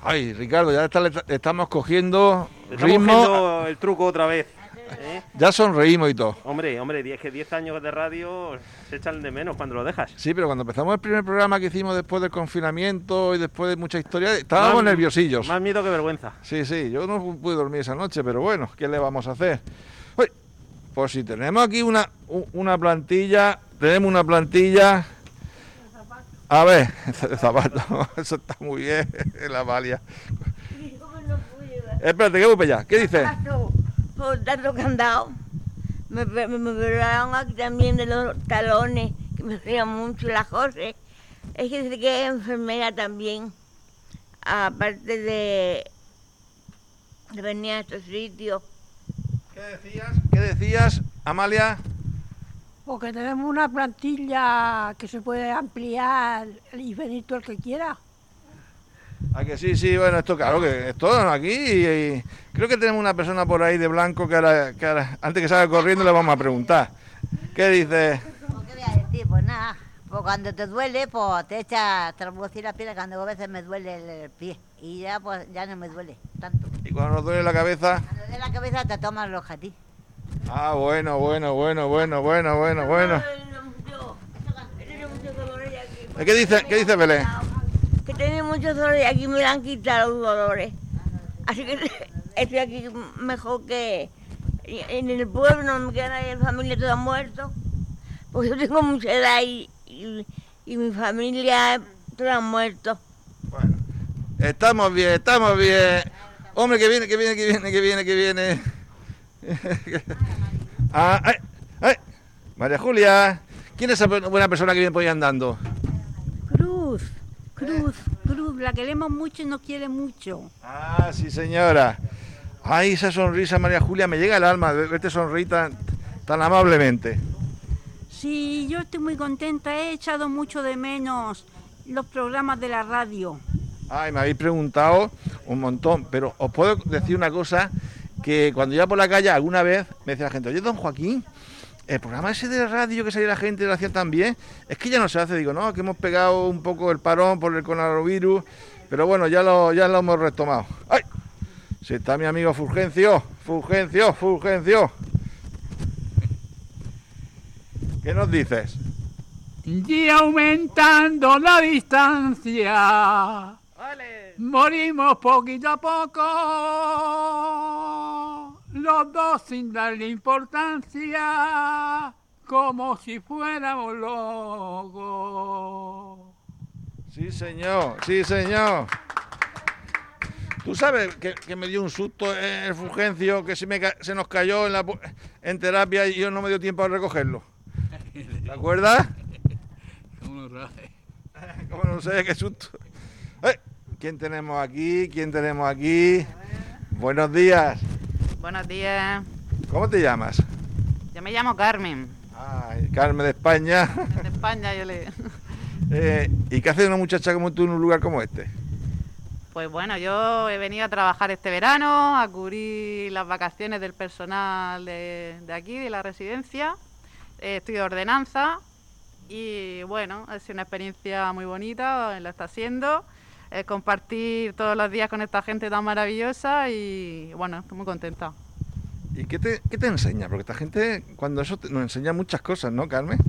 Ay, Ricardo, ya está- estamos cogiendo Estamos ritmo. cogiendo el truco otra vez. ¿eh? Ya sonreímos y todo. Hombre, hombre, 10 que 10 años de radio se echan de menos cuando lo dejas. Sí, pero cuando empezamos el primer programa que hicimos después del confinamiento y después de mucha historia, estábamos Más- nerviosillos. Más miedo que vergüenza. Sí, sí, yo no pude dormir esa noche, pero bueno, ¿qué le vamos a hacer? Uy, pues si tenemos aquí una plantilla, tenemos una plantilla... A ver, zapato, eso está muy bien, la valia. Espérate, que voy para allá. ¿Qué dices? Por tanto candado. Me, me, me operaron aquí también de los talones, que me hacían mucho las cosas. Es que dice que es enfermera también, aparte de, de venir a estos sitios. ¿Qué decías? ¿Qué decías, Amalia? Porque tenemos una plantilla que se puede ampliar y venir todo el que quiera. Ah, que sí, sí, bueno, esto claro que es todo aquí y, y creo que tenemos una persona por ahí de blanco que ahora, que ahora, antes que salga corriendo le vamos a preguntar. ¿Qué dice? Pues, ¿Qué voy a decir? Pues nada, pues cuando te duele, pues te echas, te reducir la piel, cuando a veces me duele el, pie y ya pues ya no me duele tanto. Y cuando nos duele la cabeza. Cuando duele la cabeza te tomas los jatí. Ah, bueno, bueno, bueno, bueno, bueno, bueno, bueno. ¿Qué dice, qué dice Belén? Que tenía muchos dolores y aquí me han quitado los dolores. Así que estoy aquí mejor que en el pueblo, no me queda nadie, la familia toda muerto. Pues yo tengo mucha edad y, y, y mi familia toda muerto. Bueno, estamos bien, estamos bien. Hombre, que viene, que viene, que viene, que viene, que viene. Ah, ay, ay. María Julia, ¿quién es esa buena persona que viene por ahí andando? Cruz, Cruz, Cruz, la queremos mucho y nos quiere mucho. Ah, sí, señora. Ay, esa sonrisa, María Julia, me llega al alma verte sonreír tan, tan amablemente. Sí, yo estoy muy contenta, he echado mucho de menos los programas de la radio. Ay, me habéis preguntado un montón, pero os puedo decir una cosa, que cuando iba por la calle alguna vez me decía la gente, oye, don Joaquín, el programa ese de radio que salía la gente lo hacía tan bien, es que ya no se hace, digo, no, que hemos pegado un poco el parón por el coronavirus, pero bueno, ya lo, ya lo hemos retomado. ¡Ay! Si está mi amigo Fulgencio, Fulgencio, Fulgencio. ¿Qué nos dices? Y aumentando la distancia, morimos poquito a poco, los dos sin darle importancia, como si fuéramos locos. Sí, señor, sí, señor. Tú sabes que, que me dio un susto el Fulgencio, que se, me, ca- se nos cayó en, la, pu- en terapia y yo no me dio tiempo a recogerlo. ¿Te acuerdas? Como no sé, qué susto. Eh, ¿Quién tenemos aquí? ¿Quién tenemos aquí? Buenos días. Buenos días. ¿Cómo te llamas? Yo me llamo Carmen. Ay, Carmen de España. De España yo le... Eh, ¿Y qué hace una muchacha como tú en un lugar como este? Pues bueno, yo he venido a trabajar este verano, a cubrir las vacaciones del personal de, de aquí, de la residencia. Eh, estudio ordenanza y bueno, ha sido una experiencia muy bonita, lo está siendo. Eh, compartir todos los días con esta gente tan maravillosa y bueno, estoy muy contenta. ¿Y qué te, qué te enseña? Porque esta gente, cuando eso te- nos enseña muchas cosas, ¿no, Carmen?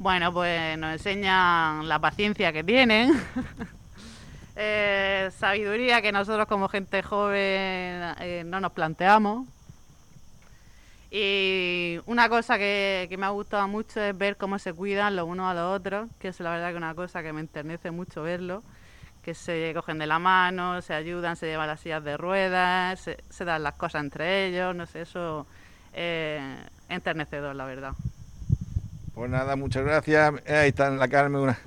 Bueno, pues nos enseñan la paciencia que tienen, eh, sabiduría que nosotros como gente joven eh, no nos planteamos. Y una cosa que, que me ha gustado mucho es ver cómo se cuidan los unos a los otros, que es la verdad que una cosa que me enternece mucho verlo, que se cogen de la mano, se ayudan, se llevan las sillas de ruedas, se, se dan las cosas entre ellos, no sé, eso eh, enternecedor, la verdad. Pues nada, muchas gracias. Eh, Ahí está la Carmen, una.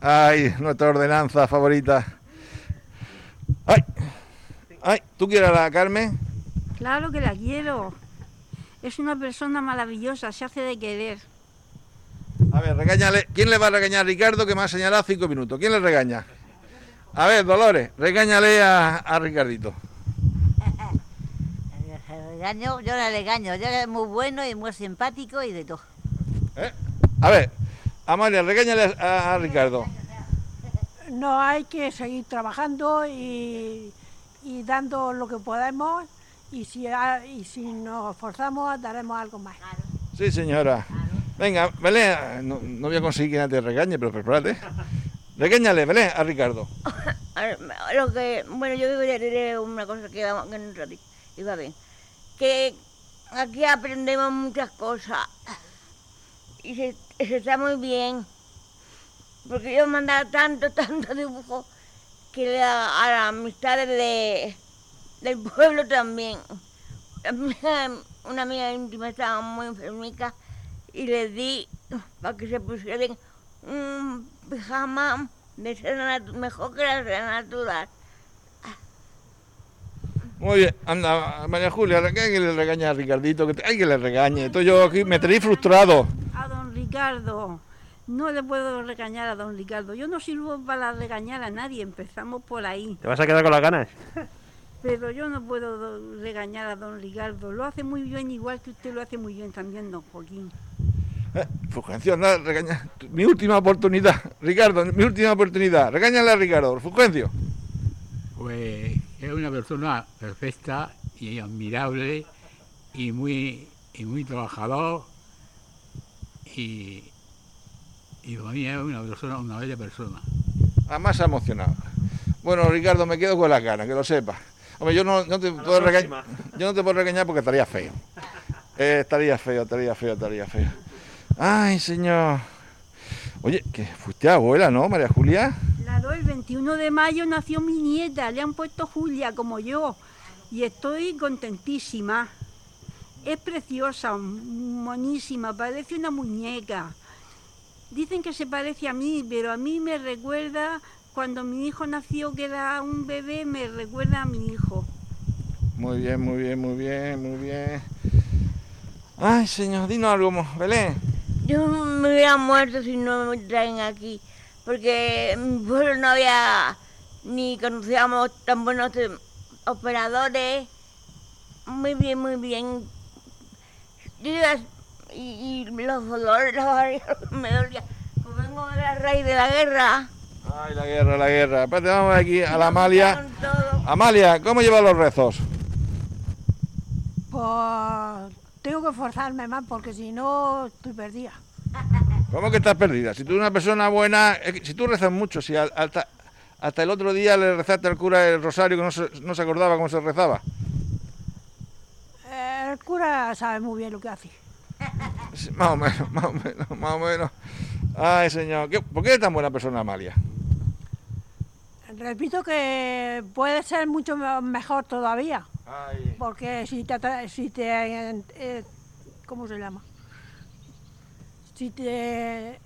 Ay, nuestra ordenanza favorita. Ay, ¿tú quieres a la Carmen? Claro que la quiero. Es una persona maravillosa, se hace de querer. A ver, regáñale. ¿Quién le va a regañar a Ricardo que me ha señalado cinco minutos? ¿Quién le regaña? A ver, Dolores, regáñale a, a Ricardito. Le regaño, yo le regaño, yo es muy bueno y muy simpático y de todo. ¿Eh? A ver, Amalia, regáñale a, a Ricardo. No hay que seguir trabajando y, y dando lo que podemos y si, ha- y si nos esforzamos daremos algo más. Sí, señora. Venga, Belén, no, no voy a conseguir que nadie te regañe, pero prepárate. Regáñale, Belén, a Ricardo. A Lo que, bueno, yo diré una cosa que, vamos, que sé, iba bien. Que aquí aprendemos muchas cosas y se, se está muy bien. Porque yo he mandado tanto, tanto dibujo que la- a las amistades de, del pueblo también. Una amiga íntima estaba muy enfermica y le di para que se pusieran un pijama de natu- mejor que la natural. Muy bien, anda, María Julia, que hay que le regañe a Ricardito, que te- hay que le regañe. Esto yo aquí me tenéis frustrado. A don Ricardo, no le puedo regañar a don Ricardo. Yo no sirvo para regañar a nadie, empezamos por ahí. ¿Te vas a quedar con las ganas? Pero yo no puedo do- regañar a don Ricardo. Lo hace muy bien, igual que usted lo hace muy bien también, don Joaquín. Eh, Fulgencio, anda, regaña. Mi última oportunidad, Ricardo, mi última oportunidad. Regáñale a Ricardo, Fulgencio. Pues es una persona perfecta y admirable y muy, y muy trabajador y, y para mí es una persona, una bella persona. Además se ha emocionado. Bueno, Ricardo, me quedo con las ganas, que lo sepas. Hombre, yo no, no te puedo regañar. Yo no te puedo regañar porque estaría feo. Eh, estaría feo, estaría feo, estaría feo. Ay, señor. Oye, que fuiste abuela, ¿no, María Julia? Claro, el 21 de mayo nació mi nieta, le han puesto Julia como yo y estoy contentísima. Es preciosa, monísima, parece una muñeca. Dicen que se parece a mí, pero a mí me recuerda cuando mi hijo nació, que era un bebé, me recuerda a mi hijo. Muy bien, muy bien, muy bien, muy bien. Ay, señor, dinos algo, mo- Belén. Yo me hubiera muerto si no me traen aquí, porque en mi pueblo no había ni conocíamos tan buenos operadores. Muy bien, muy bien. Yo iba- y, y los dolores, los me dolían. Pues vengo de la raíz de la guerra. Ay, la guerra, la guerra. Espérate, vamos aquí a la Amalia. Amalia, ¿cómo lleva los rezos? Pues tengo que esforzarme más porque si no estoy perdida. ¿Cómo que estás perdida? Si tú eres una persona buena, si tú rezas mucho, si hasta, hasta el otro día le rezaste al cura el rosario que no se, no se acordaba cómo se rezaba. El cura sabe muy bien lo que hace. Sí, Más o menos, más o menos, más o menos. Ay, señor. ¿qué- ¿Por qué eres tan buena persona, Amalia? Repito que puede ser mucho me- mejor todavía, Ay. porque si te, si te eh, eh, ¿cómo se llama? Si te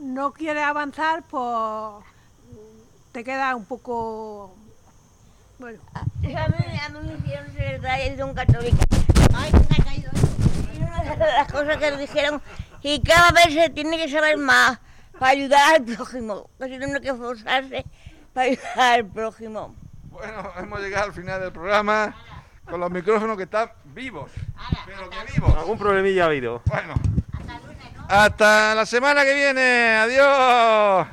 no quieres avanzar, pues te queda un poco bueno. A mí, a mí me hicieron secretaria de un católico. Ay, me ha caído. Y una de las cosas que me dijeron, y cada vez se tiene que saber más para ayudar al prójimo. Que se tiene que esforzarse para ayudar al prójimo. Bueno, hemos llegado al final del programa con los micrófonos que están vivos. Pero que vivos. Algún problemilla ha habido. Bueno. Hasta la semana que viene. Adiós.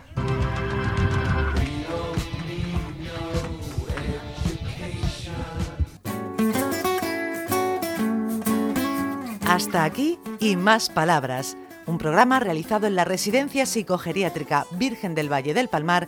Hasta aquí y más palabras. Un programa realizado en la Residencia Psicogeriátrica Virgen del Valle del Palmar